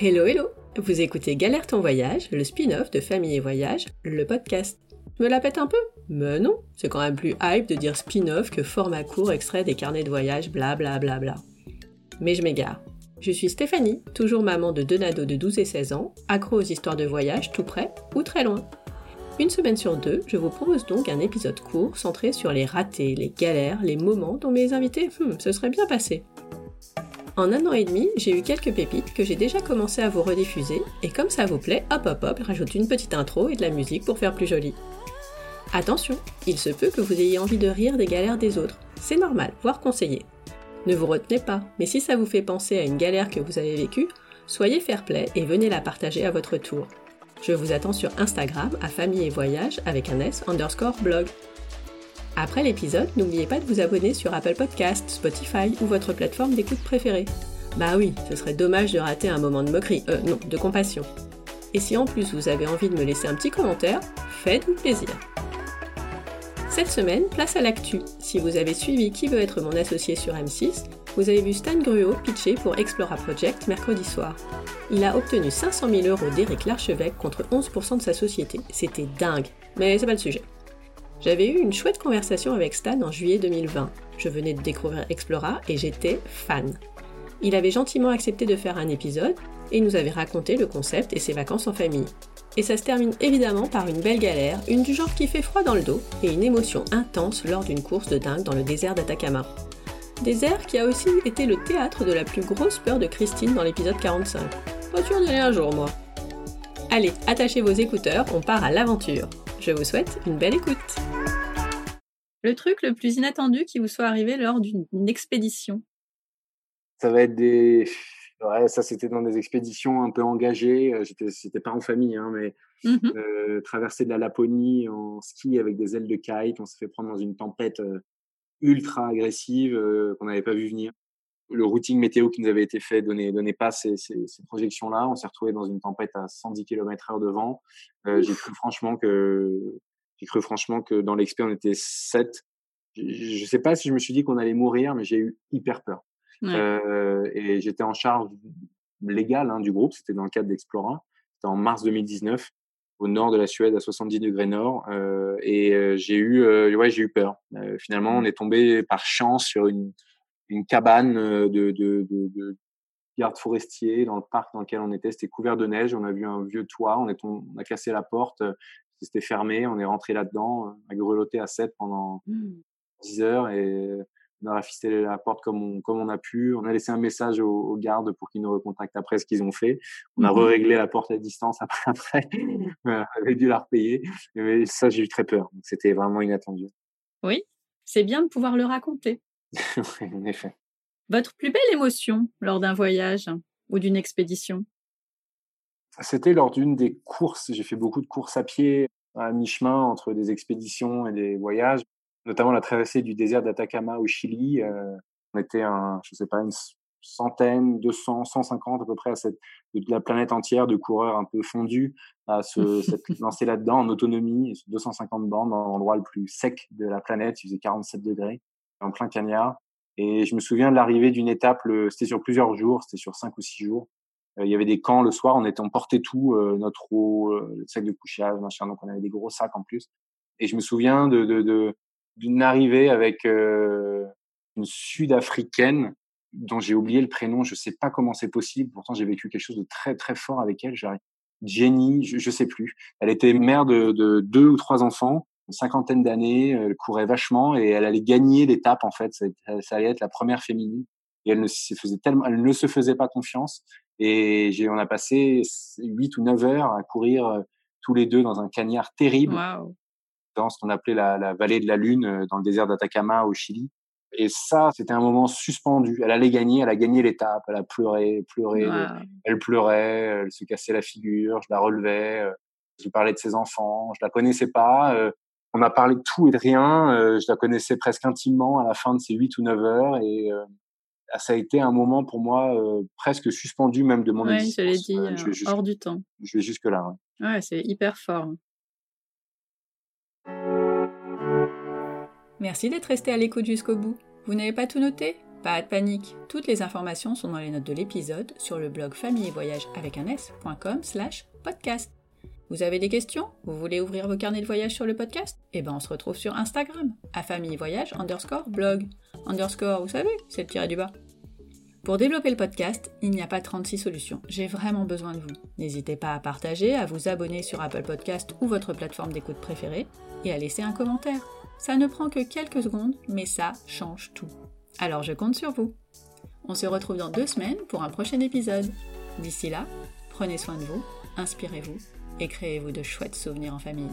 Hello hello Vous écoutez Galère ton voyage, le spin-off de Famille et Voyage, le podcast. Me la pète un peu Mais non, c'est quand même plus hype de dire spin-off que format court extrait des carnets de voyage, bla bla bla bla. Mais je m'égare. Je suis Stéphanie, toujours maman de deux nados de 12 et 16 ans, accro aux histoires de voyage tout près ou très loin. Une semaine sur deux, je vous propose donc un épisode court centré sur les ratés, les galères, les moments dont mes invités hmm, se bien passés. En un an et demi, j'ai eu quelques pépites que j'ai déjà commencé à vous rediffuser, et comme ça vous plaît, hop hop hop, rajoute une petite intro et de la musique pour faire plus joli. Attention, il se peut que vous ayez envie de rire des galères des autres. C'est normal, voire conseillé. Ne vous retenez pas, mais si ça vous fait penser à une galère que vous avez vécue, soyez fair play et venez la partager à votre tour. Je vous attends sur Instagram à famille et voyage avec un S underscore blog. Après l'épisode, n'oubliez pas de vous abonner sur Apple Podcasts, Spotify ou votre plateforme d'écoute préférée. Bah oui, ce serait dommage de rater un moment de moquerie, euh non, de compassion. Et si en plus vous avez envie de me laisser un petit commentaire, faites-vous plaisir. Cette semaine, place à l'actu. Si vous avez suivi Qui veut être mon associé sur M6, vous avez vu Stan Gruot pitcher pour Explora Project mercredi soir. Il a obtenu 500 000 euros d'Éric Larchevêque contre 11% de sa société. C'était dingue, mais c'est pas le sujet. J'avais eu une chouette conversation avec Stan en juillet 2020. Je venais de découvrir Explora et j'étais fan. Il avait gentiment accepté de faire un épisode et nous avait raconté le concept et ses vacances en famille. Et ça se termine évidemment par une belle galère, une du genre qui fait froid dans le dos, et une émotion intense lors d'une course de dingue dans le désert d'Atacama. Désert qui a aussi été le théâtre de la plus grosse peur de Christine dans l'épisode 45. Pas sûr d'y aller un jour, moi. Allez, attachez vos écouteurs, on part à l'aventure. Je vous souhaite une belle écoute. Le truc le plus inattendu qui vous soit arrivé lors d'une expédition Ça va être des. Ouais, ça c'était dans des expéditions un peu engagées. Euh, c'était pas en famille, hein, mais mmh euh, traverser de la Laponie en ski avec des ailes de kite. On s'est fait prendre dans une tempête euh, ultra agressive euh, qu'on n'avait pas vu venir. Le routing météo qui nous avait été fait donnait, donnait pas ces, ces, ces projections-là. On s'est retrouvé dans une tempête à 110 km/h de vent. Euh, j'ai cru franchement que j'ai cru franchement que dans l'expé on était 7. Je, ne sais pas si je me suis dit qu'on allait mourir, mais j'ai eu hyper peur. Euh, et j'étais en charge légale hein, du groupe. C'était dans le cadre d'Explora. C'était en mars 2019 au nord de la Suède à 70 degrés nord euh, et euh, j'ai eu euh, ouais j'ai eu peur finalement on mmh. est tombé par chance sur une une cabane de, de, de, de garde forestier dans le parc dans lequel on était c'était couvert de neige on a vu un vieux toit on est on a cassé la porte c'était fermé on est rentré là dedans a grelotté à 7 pendant 10 mmh. heures et on a rafistélé la porte comme on, comme on a pu. On a laissé un message aux, gardes pour qu'ils nous recontactent après ce qu'ils ont fait. On a mmh réglé la porte à distance après. après. on avait dû la repayer. Mais ça, j'ai eu très peur. C'était vraiment inattendu. Oui, c'est bien de pouvoir le raconter. En effet. Votre plus belle émotion lors d'un voyage ou d'une expédition? C'était lors d'une des courses. J'ai fait beaucoup de courses à pied à mi-chemin entre des expéditions et des voyages notamment la traversée du désert d'Atacama au Chili. Euh, on était, un, je sais pas, une centaine, 200, 150 à peu près à cette, de la planète entière de coureurs un peu fondus à se lancer là-dedans en autonomie, 250 bandes dans l'endroit le plus sec de la planète, il faisait 47 degrés, en plein cagnard. Et je me souviens de l'arrivée d'une étape, c'était sur plusieurs jours, c'était sur cinq ou six jours. Euh, il y avait des camps le soir, on était, on tout, euh, notre eau, le sac de couchage, machin, donc on avait des gros sacs en plus. Et je me souviens de, de, de d'une arrivée avec euh, une Sud-Africaine dont j'ai oublié le prénom. Je sais pas comment c'est possible. Pourtant, j'ai vécu quelque chose de très très fort avec elle. Jenny, je, je sais plus. Elle était mère de, de deux ou trois enfants, une cinquantaine d'années. Elle courait vachement et elle allait gagner l'étape en fait. Ça, ça, allait être la première féminine. Et elle ne se faisait tellement, elle ne se faisait pas confiance. Et j'ai, on a passé huit ou neuf heures à courir euh, tous les deux dans un cagnard terrible. Wow dans ce qu'on appelait la, vallée de la Lune euh, dans le désert d'Atacama au Chili. Et ça, c'était un moment suspendu. Elle allait gagner, elle a gagné l'étape, elle a pleuré, pleuré, elle pleurait, elle se cassait la figure, je la relevais, euh, je lui parlais de ses enfants, je la connaissais pas. Euh, on a parlé de tout et de rien. Je la connaissais presque intimement à la fin de ces huit ou neuf heures et ça a été un moment pour moi presque suspendu même de mon ouais, existence. je l'ai dit, hors du temps. Je vais jusque là. ouais c'est hyper fort. Merci d'être resté à l'écoute jusqu'au bout. Vous n'avez pas tout noté? Pas de panique, toutes les informations sont dans les notes de l'épisode sur le blog famille et voyage avec un s.com slash podcast. Vous avez des questions? Vous voulez ouvrir vos carnets de voyage sur le podcast? Eh ben on se retrouve sur Instagram, à famille voyage underscore blog. Underscore, vous savez, c'est le tiré du bas. Pour développer le podcast, il n'y a pas 36 solutions. J'ai vraiment besoin de vous. N'hésitez pas à partager, à vous abonner sur Apple Podcast ou votre plateforme d'écoute préférée et à laisser un commentaire. Ça ne prend que quelques secondes, mais ça change tout. Alors je compte sur vous. On se retrouve dans deux semaines pour un prochain épisode. D'ici là, prenez soin de vous, inspirez-vous et créez-vous de chouettes souvenirs en famille.